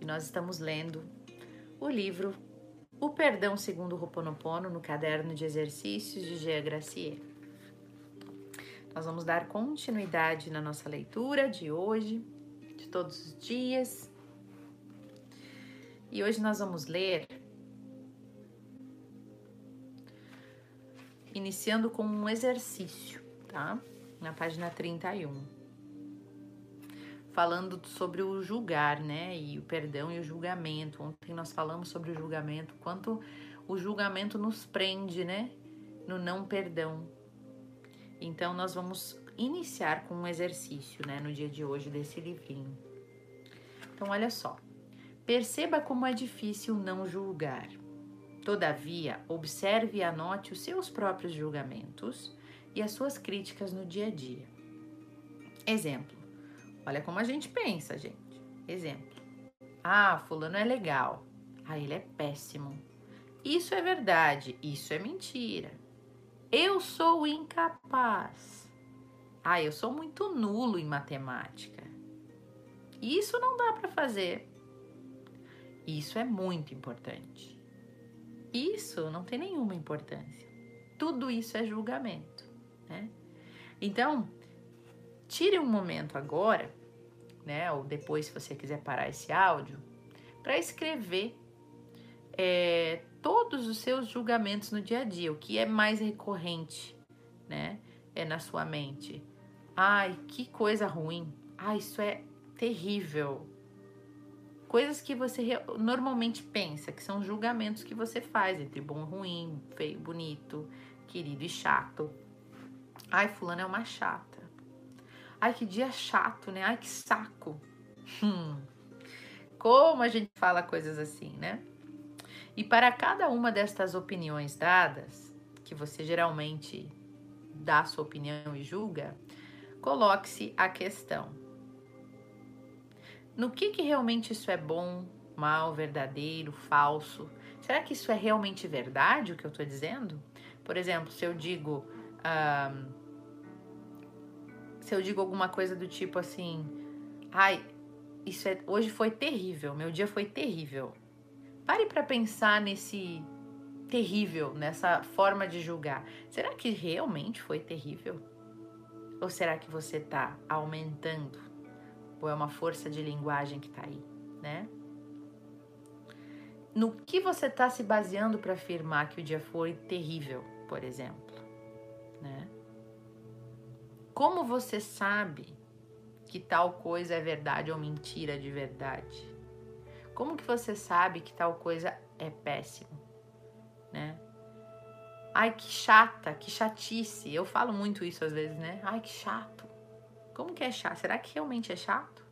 e nós estamos lendo o livro O Perdão Segundo o Roponopono no caderno de exercícios de Gia Gracier. Nós vamos dar continuidade na nossa leitura de hoje, de todos os dias. E hoje nós vamos ler, iniciando com um exercício, tá? Na página 31 falando sobre o julgar, né? E o perdão e o julgamento. Ontem nós falamos sobre o julgamento, quanto o julgamento nos prende, né? No não perdão. Então nós vamos iniciar com um exercício, né, no dia de hoje desse livrinho. Então olha só. Perceba como é difícil não julgar. Todavia, observe e anote os seus próprios julgamentos e as suas críticas no dia a dia. Exemplo: Olha como a gente pensa, gente. Exemplo. Ah, fulano é legal. Ah, ele é péssimo. Isso é verdade, isso é mentira. Eu sou incapaz. Ah, eu sou muito nulo em matemática. Isso não dá para fazer. Isso é muito importante. Isso não tem nenhuma importância. Tudo isso é julgamento, né? Então, tire um momento agora, né, ou depois se você quiser parar esse áudio, para escrever é, todos os seus julgamentos no dia a dia, o que é mais recorrente, né, é na sua mente. Ai, que coisa ruim. Ai, isso é terrível. Coisas que você normalmente pensa, que são julgamentos que você faz entre bom e ruim, feio, bonito, querido e chato. Ai, fulano é uma chata. Ai, que dia chato, né? Ai, que saco. Hum. Como a gente fala coisas assim, né? E para cada uma destas opiniões dadas, que você geralmente dá sua opinião e julga, coloque-se a questão: no que, que realmente isso é bom, mal, verdadeiro, falso? Será que isso é realmente verdade o que eu estou dizendo? Por exemplo, se eu digo. Um, se eu digo alguma coisa do tipo assim, ai, isso é, hoje foi terrível, meu dia foi terrível. Pare para pensar nesse terrível, nessa forma de julgar. Será que realmente foi terrível? Ou será que você está aumentando? Ou é uma força de linguagem que está aí, né? No que você está se baseando para afirmar que o dia foi terrível, por exemplo, né? Como você sabe que tal coisa é verdade ou mentira de verdade? Como que você sabe que tal coisa é péssimo, né? Ai, que chata, que chatice. Eu falo muito isso às vezes, né? Ai, que chato. Como que é chato? Será que realmente é chato?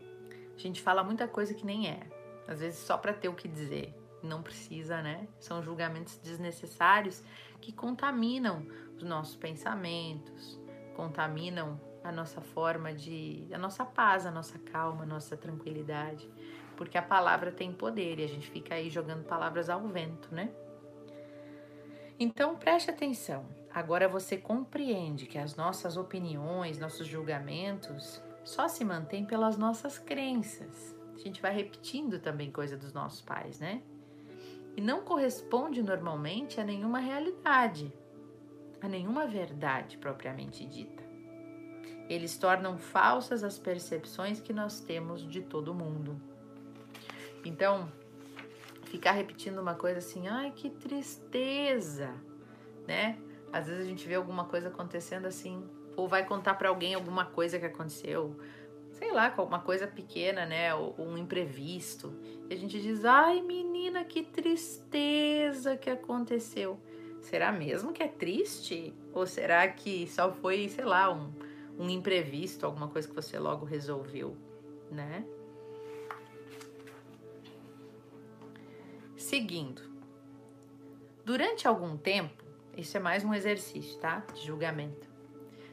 A gente fala muita coisa que nem é. Às vezes só para ter o que dizer. Não precisa, né? São julgamentos desnecessários que contaminam os nossos pensamentos, contaminam a nossa forma de. a nossa paz, a nossa calma, a nossa tranquilidade. Porque a palavra tem poder e a gente fica aí jogando palavras ao vento, né? Então preste atenção. Agora você compreende que as nossas opiniões, nossos julgamentos só se mantêm pelas nossas crenças. A gente vai repetindo também coisa dos nossos pais, né? E não corresponde normalmente a nenhuma realidade a nenhuma verdade propriamente dita. Eles tornam falsas as percepções que nós temos de todo mundo. Então, ficar repetindo uma coisa assim, ai que tristeza, né? Às vezes a gente vê alguma coisa acontecendo assim, ou vai contar para alguém alguma coisa que aconteceu, sei lá, uma coisa pequena, né? Ou, um imprevisto. E a gente diz, ai menina, que tristeza que aconteceu. Será mesmo que é triste? Ou será que só foi, sei lá, um, um imprevisto, alguma coisa que você logo resolveu, né? Seguindo. Durante algum tempo, isso é mais um exercício, tá? De julgamento.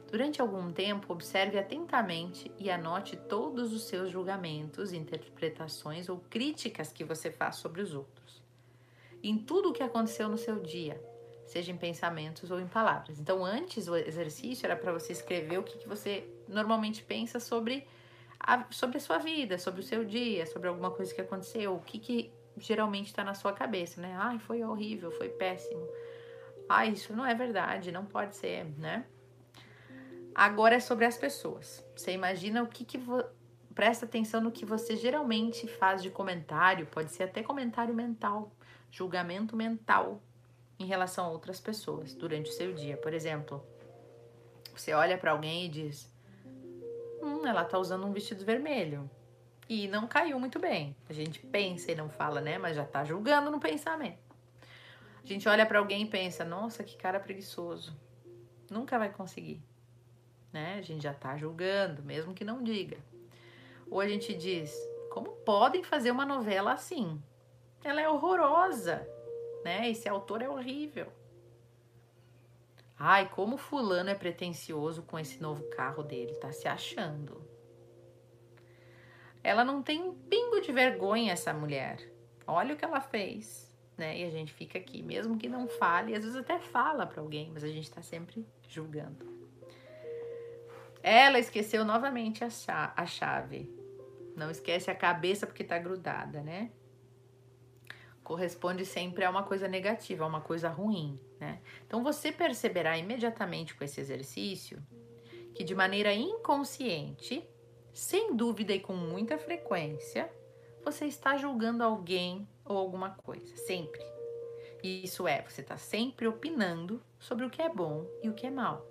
Durante algum tempo, observe atentamente e anote todos os seus julgamentos, interpretações ou críticas que você faz sobre os outros. Em tudo o que aconteceu no seu dia, seja em pensamentos ou em palavras. Então, antes o exercício era para você escrever o que, que você normalmente pensa sobre a, sobre a sua vida, sobre o seu dia, sobre alguma coisa que aconteceu, o que, que geralmente está na sua cabeça, né? Ai, foi horrível, foi péssimo. Ai, isso não é verdade, não pode ser, né? Agora é sobre as pessoas. Você imagina o que que vo... presta atenção no que você geralmente faz de comentário, pode ser até comentário mental, julgamento mental em relação a outras pessoas durante o seu dia. Por exemplo, você olha para alguém e diz: Hum, ela tá usando um vestido vermelho. E não caiu muito bem. A gente pensa e não fala, né? Mas já tá julgando no pensamento. A gente olha para alguém e pensa: Nossa, que cara preguiçoso. Nunca vai conseguir. Né? A gente já tá julgando, mesmo que não diga. Ou a gente diz: Como podem fazer uma novela assim? Ela é horrorosa, né? Esse autor é horrível. Ai, como fulano é pretensioso com esse novo carro dele, tá se achando. Ela não tem um pingo de vergonha, essa mulher. Olha o que ela fez, né? E a gente fica aqui, mesmo que não fale, às vezes até fala para alguém, mas a gente tá sempre julgando. Ela esqueceu novamente a chave. Não esquece a cabeça porque tá grudada, né? corresponde sempre a uma coisa negativa, a uma coisa ruim, né? Então você perceberá imediatamente com esse exercício que de maneira inconsciente, sem dúvida e com muita frequência, você está julgando alguém ou alguma coisa, sempre. E isso é, você está sempre opinando sobre o que é bom e o que é mal,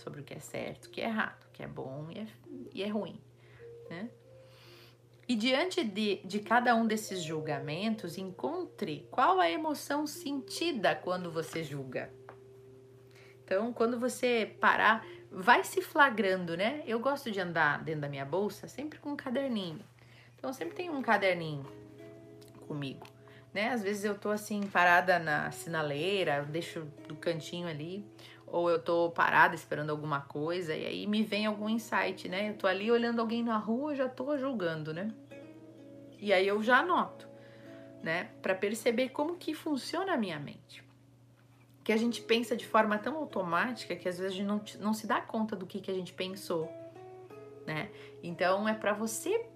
sobre o que é certo, o que é errado, o que é bom e é, e é ruim, né? E diante de, de cada um desses julgamentos, encontre qual a emoção sentida quando você julga. Então, quando você parar, vai se flagrando, né? Eu gosto de andar dentro da minha bolsa sempre com um caderninho. Então, sempre tem um caderninho comigo, né? Às vezes eu tô assim parada na sinaleira, deixo do cantinho ali, ou eu tô parada esperando alguma coisa e aí me vem algum insight, né? Eu tô ali olhando alguém na rua, já tô julgando, né? E aí eu já anoto, né? Para perceber como que funciona a minha mente. Que a gente pensa de forma tão automática que às vezes a gente não, não se dá conta do que, que a gente pensou, né? Então é para você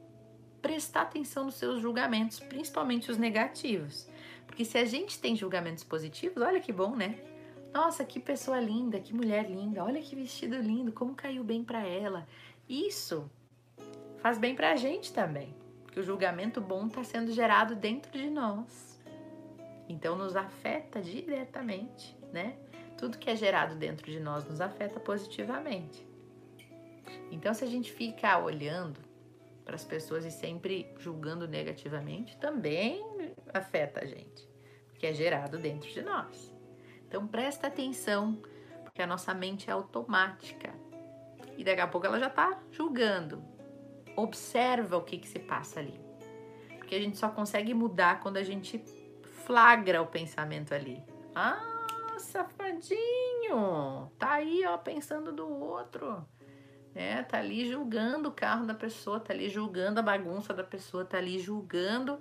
prestar atenção nos seus julgamentos, principalmente os negativos. Porque se a gente tem julgamentos positivos, olha que bom, né? Nossa, que pessoa linda, que mulher linda, olha que vestido lindo, como caiu bem para ela. Isso faz bem para a gente também, porque o julgamento bom está sendo gerado dentro de nós. Então nos afeta diretamente, né? Tudo que é gerado dentro de nós nos afeta positivamente. Então se a gente fica olhando para as pessoas e sempre julgando negativamente, também afeta a gente, porque é gerado dentro de nós. Então presta atenção, porque a nossa mente é automática. E daqui a pouco ela já está julgando. Observa o que, que se passa ali. Porque a gente só consegue mudar quando a gente flagra o pensamento ali. Ah, safadinho! Tá aí, ó, pensando do outro. É, tá ali julgando o carro da pessoa, tá ali julgando a bagunça da pessoa, tá ali julgando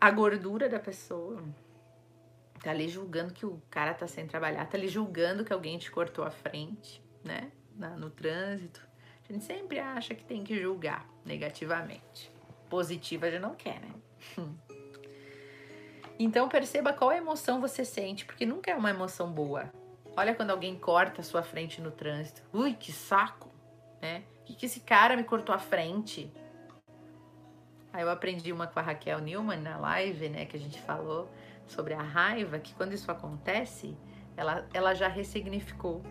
a gordura da pessoa. Tá ali julgando que o cara tá sem trabalhar, tá ali julgando que alguém te cortou a frente, né? Na, no trânsito. A gente sempre acha que tem que julgar negativamente. Positiva a gente não quer, né? Então perceba qual emoção você sente, porque nunca é uma emoção boa. Olha quando alguém corta a sua frente no trânsito. Ui, que saco, né? Que que esse cara me cortou a frente? Aí eu aprendi uma com a Raquel Newman na live, né, que a gente falou sobre a raiva, que quando isso acontece, ela, ela já ressignificou.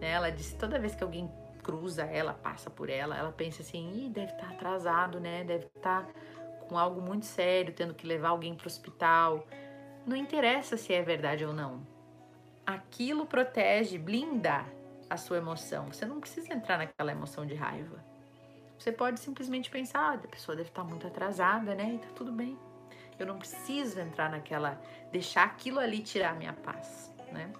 Né? Ela disse toda vez que alguém cruza ela, passa por ela, ela pensa assim, Ih, deve estar tá atrasado, né? Deve estar tá com algo muito sério, tendo que levar alguém para o hospital. Não interessa se é verdade ou não. Aquilo protege, blinda a sua emoção. Você não precisa entrar naquela emoção de raiva. Você pode simplesmente pensar, ah, a pessoa deve estar tá muito atrasada, né? E tá tudo bem. Eu não preciso entrar naquela, deixar aquilo ali tirar minha paz, né?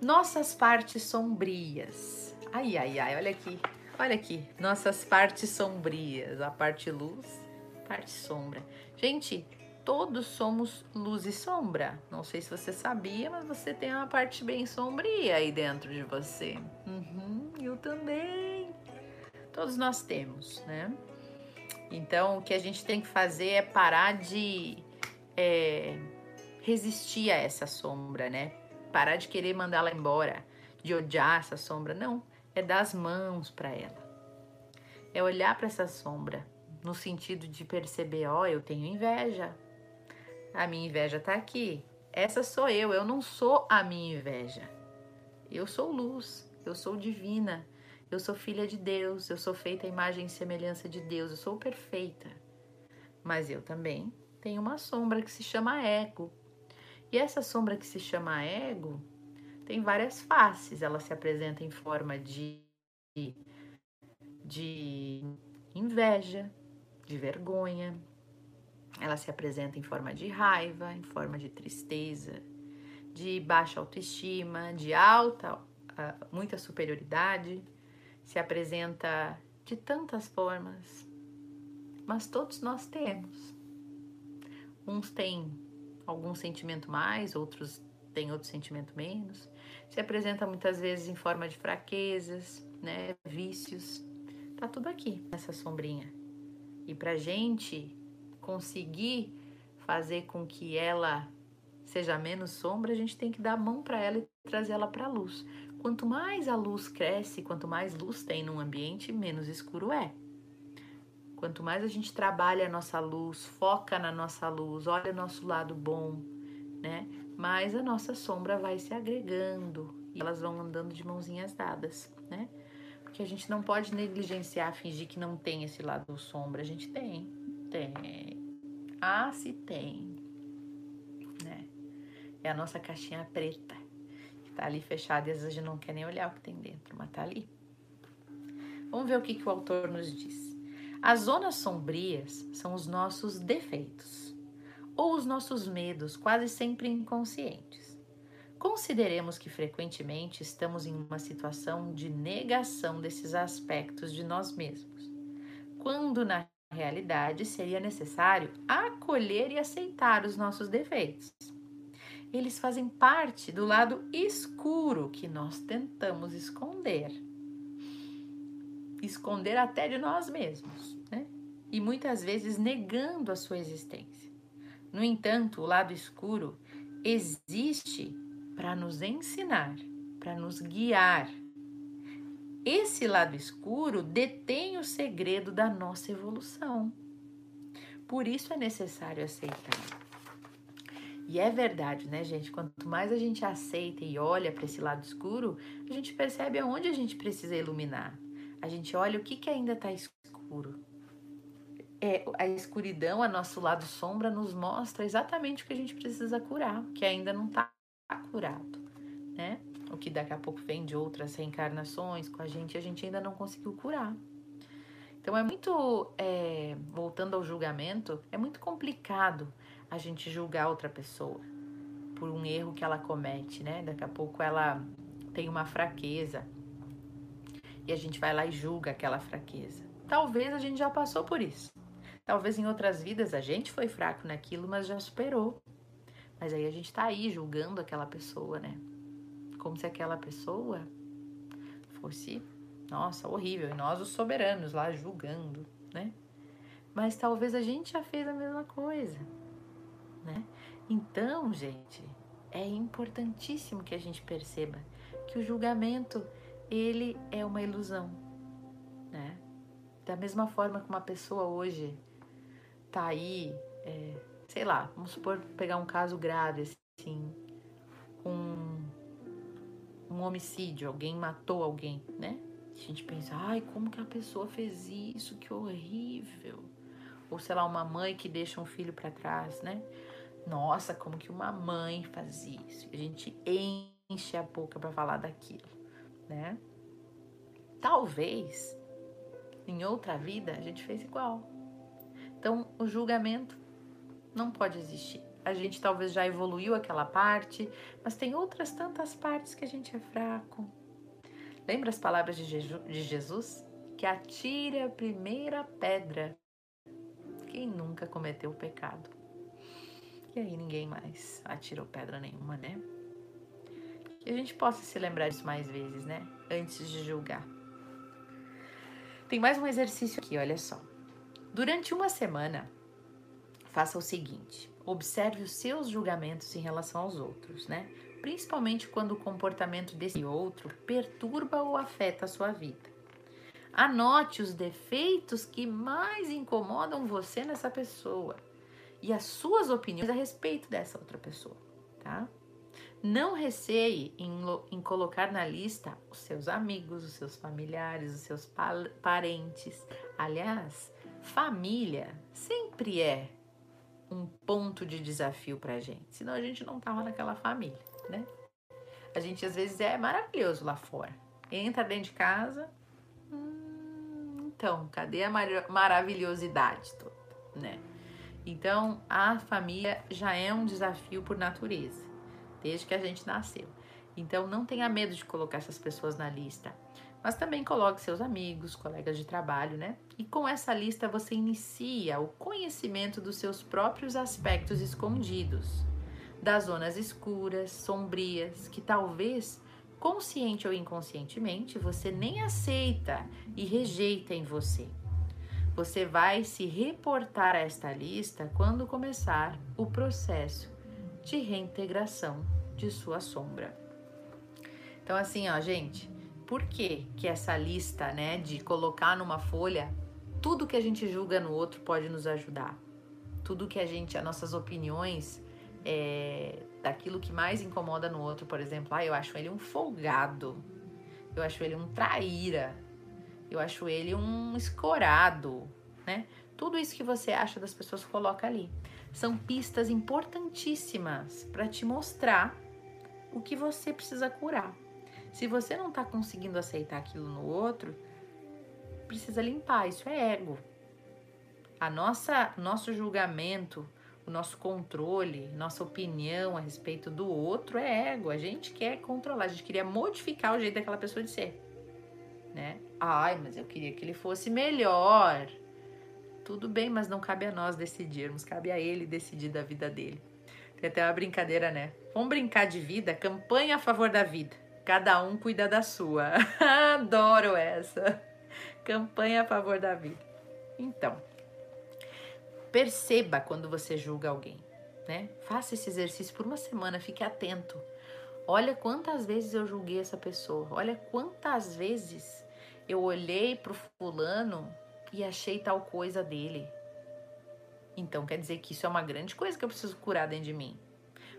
Nossas partes sombrias. Ai, ai, ai, olha aqui. Olha aqui, nossas partes sombrias, a parte luz, parte sombra. Gente, todos somos luz e sombra. Não sei se você sabia, mas você tem uma parte bem sombria aí dentro de você. Uhum, eu também. Todos nós temos, né? Então, o que a gente tem que fazer é parar de é, resistir a essa sombra, né? Parar de querer mandá-la embora, de odiar essa sombra. Não, é dar as mãos para ela. É olhar para essa sombra no sentido de perceber, ó, oh, eu tenho inveja. A minha inveja tá aqui. Essa sou eu, eu não sou a minha inveja. Eu sou luz, eu sou divina, eu sou filha de Deus, eu sou feita à imagem e semelhança de Deus, eu sou perfeita. Mas eu também tenho uma sombra que se chama ego. E essa sombra que se chama ego tem várias faces. Ela se apresenta em forma de, de inveja, de vergonha. Ela se apresenta em forma de raiva, em forma de tristeza, de baixa autoestima, de alta, muita superioridade. Se apresenta de tantas formas, mas todos nós temos. Uns têm algum sentimento mais, outros têm outro sentimento menos. Se apresenta muitas vezes em forma de fraquezas, né, vícios. Tá tudo aqui nessa sombrinha. E pra gente conseguir fazer com que ela seja menos sombra, a gente tem que dar a mão para ela e trazer ela para a luz. Quanto mais a luz cresce, quanto mais luz tem num ambiente, menos escuro é. Quanto mais a gente trabalha a nossa luz, foca na nossa luz, olha o nosso lado bom, né? Mais a nossa sombra vai se agregando e elas vão andando de mãozinhas dadas, né? Porque a gente não pode negligenciar, fingir que não tem esse lado sombra. A gente tem, tem. Ah, se tem, né? É a nossa caixinha preta tá ali fechada e às vezes a gente não quer nem olhar o que tem dentro, mas tá ali. Vamos ver o que, que o autor nos diz. As zonas sombrias são os nossos defeitos ou os nossos medos, quase sempre inconscientes. Consideremos que frequentemente estamos em uma situação de negação desses aspectos de nós mesmos, quando na realidade seria necessário acolher e aceitar os nossos defeitos. Eles fazem parte do lado escuro que nós tentamos esconder esconder até de nós mesmos, né? E muitas vezes negando a sua existência. No entanto, o lado escuro existe para nos ensinar, para nos guiar. Esse lado escuro detém o segredo da nossa evolução. Por isso é necessário aceitar. E é verdade, né, gente? Quanto mais a gente aceita e olha para esse lado escuro, a gente percebe aonde a gente precisa iluminar a gente olha o que, que ainda está escuro. É, a escuridão, a nosso lado sombra, nos mostra exatamente o que a gente precisa curar, que ainda não está curado, né? O que daqui a pouco vem de outras reencarnações com a gente, a gente ainda não conseguiu curar. Então é muito, é, voltando ao julgamento, é muito complicado a gente julgar outra pessoa por um erro que ela comete, né? Daqui a pouco ela tem uma fraqueza, e a gente vai lá e julga aquela fraqueza. Talvez a gente já passou por isso. Talvez em outras vidas a gente foi fraco naquilo, mas já superou. Mas aí a gente tá aí julgando aquela pessoa, né? Como se aquela pessoa fosse, nossa, horrível. E nós, os soberanos, lá julgando, né? Mas talvez a gente já fez a mesma coisa, né? Então, gente, é importantíssimo que a gente perceba que o julgamento ele é uma ilusão, né? Da mesma forma que uma pessoa hoje tá aí, é, sei lá, vamos supor pegar um caso grave assim, um, um homicídio, alguém matou alguém, né? A gente pensa, ai, como que a pessoa fez isso? Que horrível. Ou sei lá, uma mãe que deixa um filho para trás, né? Nossa, como que uma mãe faz isso? A gente enche a boca para falar daquilo né? Talvez em outra vida a gente fez igual. Então, o julgamento não pode existir. A gente talvez já evoluiu aquela parte, mas tem outras tantas partes que a gente é fraco. Lembra as palavras de Jesus? Que atire a primeira pedra quem nunca cometeu pecado. E aí ninguém mais atirou pedra nenhuma, né? Que a gente possa se lembrar disso mais vezes, né? Antes de julgar. Tem mais um exercício aqui, olha só. Durante uma semana, faça o seguinte: observe os seus julgamentos em relação aos outros, né? Principalmente quando o comportamento desse outro perturba ou afeta a sua vida. Anote os defeitos que mais incomodam você nessa pessoa e as suas opiniões a respeito dessa outra pessoa, tá? Não receie em, em, colocar na lista os seus amigos, os seus familiares, os seus parentes. Aliás, família sempre é um ponto de desafio pra gente, senão a gente não tava naquela família, né? A gente às vezes é maravilhoso lá fora. Entra dentro de casa, hum, então, cadê a mar maravilhosidade toda, né? Então, a família já é um desafio por natureza, desde que a gente nasceu. Então, não tenha medo de colocar essas pessoas na lista, mas também coloque seus amigos, colegas de trabalho, né? E com essa lista você inicia o conhecimento dos seus próprios aspectos escondidos, das zonas escuras, sombrias, que talvez consciente ou inconscientemente você nem aceita e rejeita em você. Você vai se reportar a esta lista quando começar o processo de reintegração de sua sombra. Então, assim, ó, gente, por que, que essa lista, né, de colocar numa folha tudo que a gente julga no outro pode nos ajudar? Tudo que a gente, as nossas opiniões é, daquilo que mais incomoda no outro, por exemplo, ah, eu acho ele um folgado, eu acho ele um traíra, eu acho ele um escorado, né? Tudo isso que você acha das pessoas coloca ali. São pistas importantíssimas para te mostrar o que você precisa curar. Se você não está conseguindo aceitar aquilo no outro, precisa limpar. Isso é ego. A nossa, nosso julgamento, o nosso controle, nossa opinião a respeito do outro é ego. A gente quer controlar, a gente queria modificar o jeito daquela pessoa de ser, né? Ai, mas eu queria que ele fosse melhor. Tudo bem, mas não cabe a nós decidirmos, cabe a ele decidir da vida dele. Tem até uma brincadeira, né? Vamos brincar de vida, campanha a favor da vida. Cada um cuida da sua. Adoro essa. Campanha a favor da vida. Então, perceba quando você julga alguém, né? Faça esse exercício por uma semana, fique atento. Olha quantas vezes eu julguei essa pessoa. Olha quantas vezes eu olhei pro fulano e achei tal coisa dele. Então quer dizer que isso é uma grande coisa que eu preciso curar dentro de mim.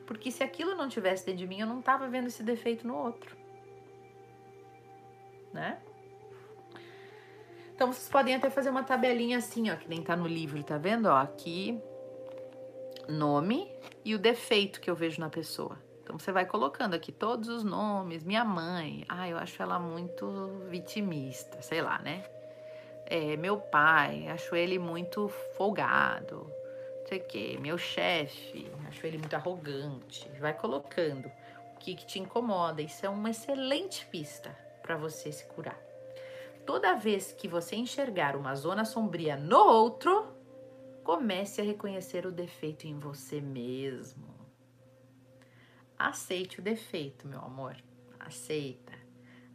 Porque se aquilo não tivesse dentro de mim, eu não estava vendo esse defeito no outro. Né? Então vocês podem até fazer uma tabelinha assim, ó, que nem tá no livro, tá vendo? Ó, aqui nome e o defeito que eu vejo na pessoa. Então você vai colocando aqui todos os nomes, minha mãe, ah, eu acho ela muito vitimista, sei lá, né? É, meu pai, acho ele muito folgado, não sei o quê. Meu chefe, acho ele muito arrogante. Vai colocando o que, que te incomoda. Isso é uma excelente pista para você se curar. Toda vez que você enxergar uma zona sombria no outro, comece a reconhecer o defeito em você mesmo. Aceite o defeito, meu amor. Aceita.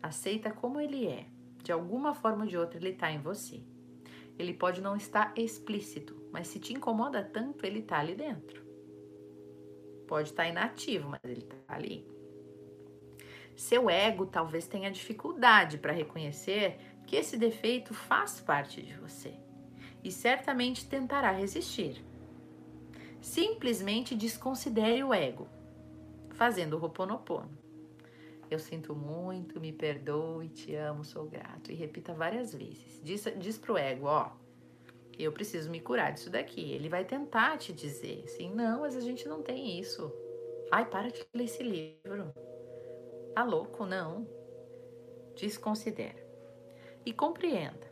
Aceita como ele é. De alguma forma ou de outra, ele está em você. Ele pode não estar explícito, mas se te incomoda tanto, ele está ali dentro. Pode estar inativo, mas ele está ali. Seu ego talvez tenha dificuldade para reconhecer que esse defeito faz parte de você e certamente tentará resistir. Simplesmente desconsidere o ego fazendo o Ho'oponopono. Eu sinto muito, me perdoe, te amo, sou grato. E repita várias vezes. Diz, diz pro ego, ó, eu preciso me curar disso daqui. Ele vai tentar te dizer assim, não, mas a gente não tem isso. Ai, para de ler esse livro. Tá louco? Não. Desconsidera. E compreenda.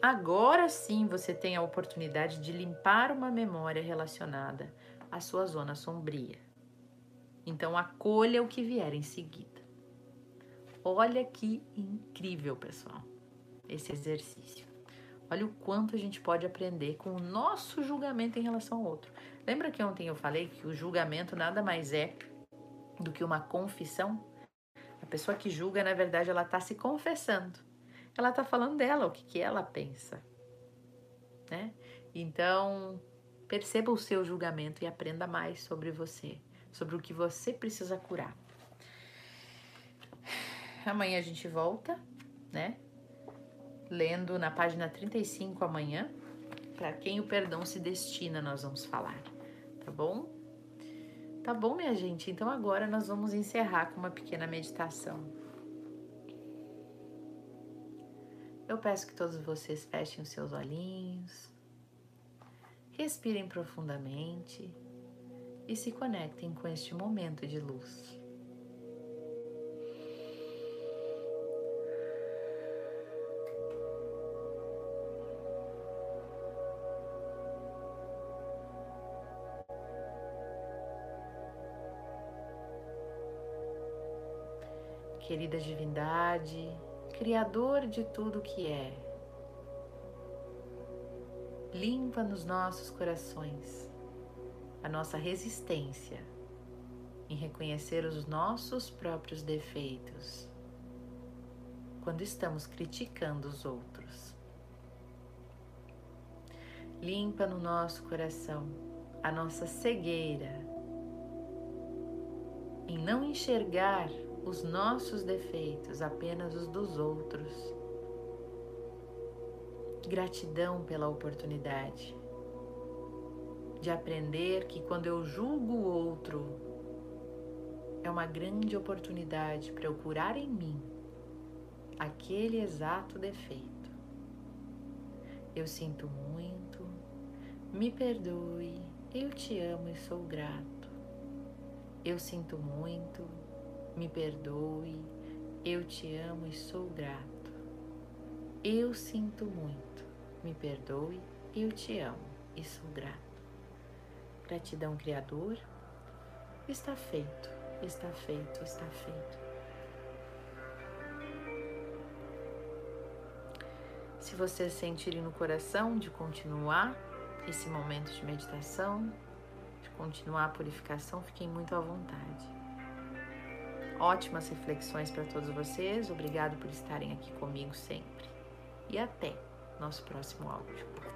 Agora sim você tem a oportunidade de limpar uma memória relacionada à sua zona sombria. Então acolha o que vier em seguida. Olha que incrível, pessoal, esse exercício. Olha o quanto a gente pode aprender com o nosso julgamento em relação ao outro. Lembra que ontem eu falei que o julgamento nada mais é do que uma confissão? A pessoa que julga, na verdade, ela está se confessando. ela está falando dela, o que, que ela pensa, né? Então, perceba o seu julgamento e aprenda mais sobre você, sobre o que você precisa curar. Amanhã a gente volta, né? Lendo na página 35 amanhã, para quem o perdão se destina, nós vamos falar, tá bom? Tá bom, minha gente? Então agora nós vamos encerrar com uma pequena meditação. Eu peço que todos vocês fechem os seus olhinhos, respirem profundamente e se conectem com este momento de luz. Querida Divindade, Criador de tudo que é. Limpa nos nossos corações a nossa resistência em reconhecer os nossos próprios defeitos quando estamos criticando os outros. Limpa no nosso coração a nossa cegueira em não enxergar os nossos defeitos, apenas os dos outros. Gratidão pela oportunidade de aprender que quando eu julgo o outro, é uma grande oportunidade para eu curar em mim aquele exato defeito. Eu sinto muito, me perdoe, eu te amo e sou grato. Eu sinto muito, me perdoe, eu te amo e sou grato. Eu sinto muito, me perdoe, eu te amo e sou grato. Gratidão, Criador. Está feito, está feito, está feito. Se vocês sentirem no coração de continuar esse momento de meditação, de continuar a purificação, fiquem muito à vontade. Ótimas reflexões para todos vocês. Obrigado por estarem aqui comigo sempre. E até nosso próximo áudio.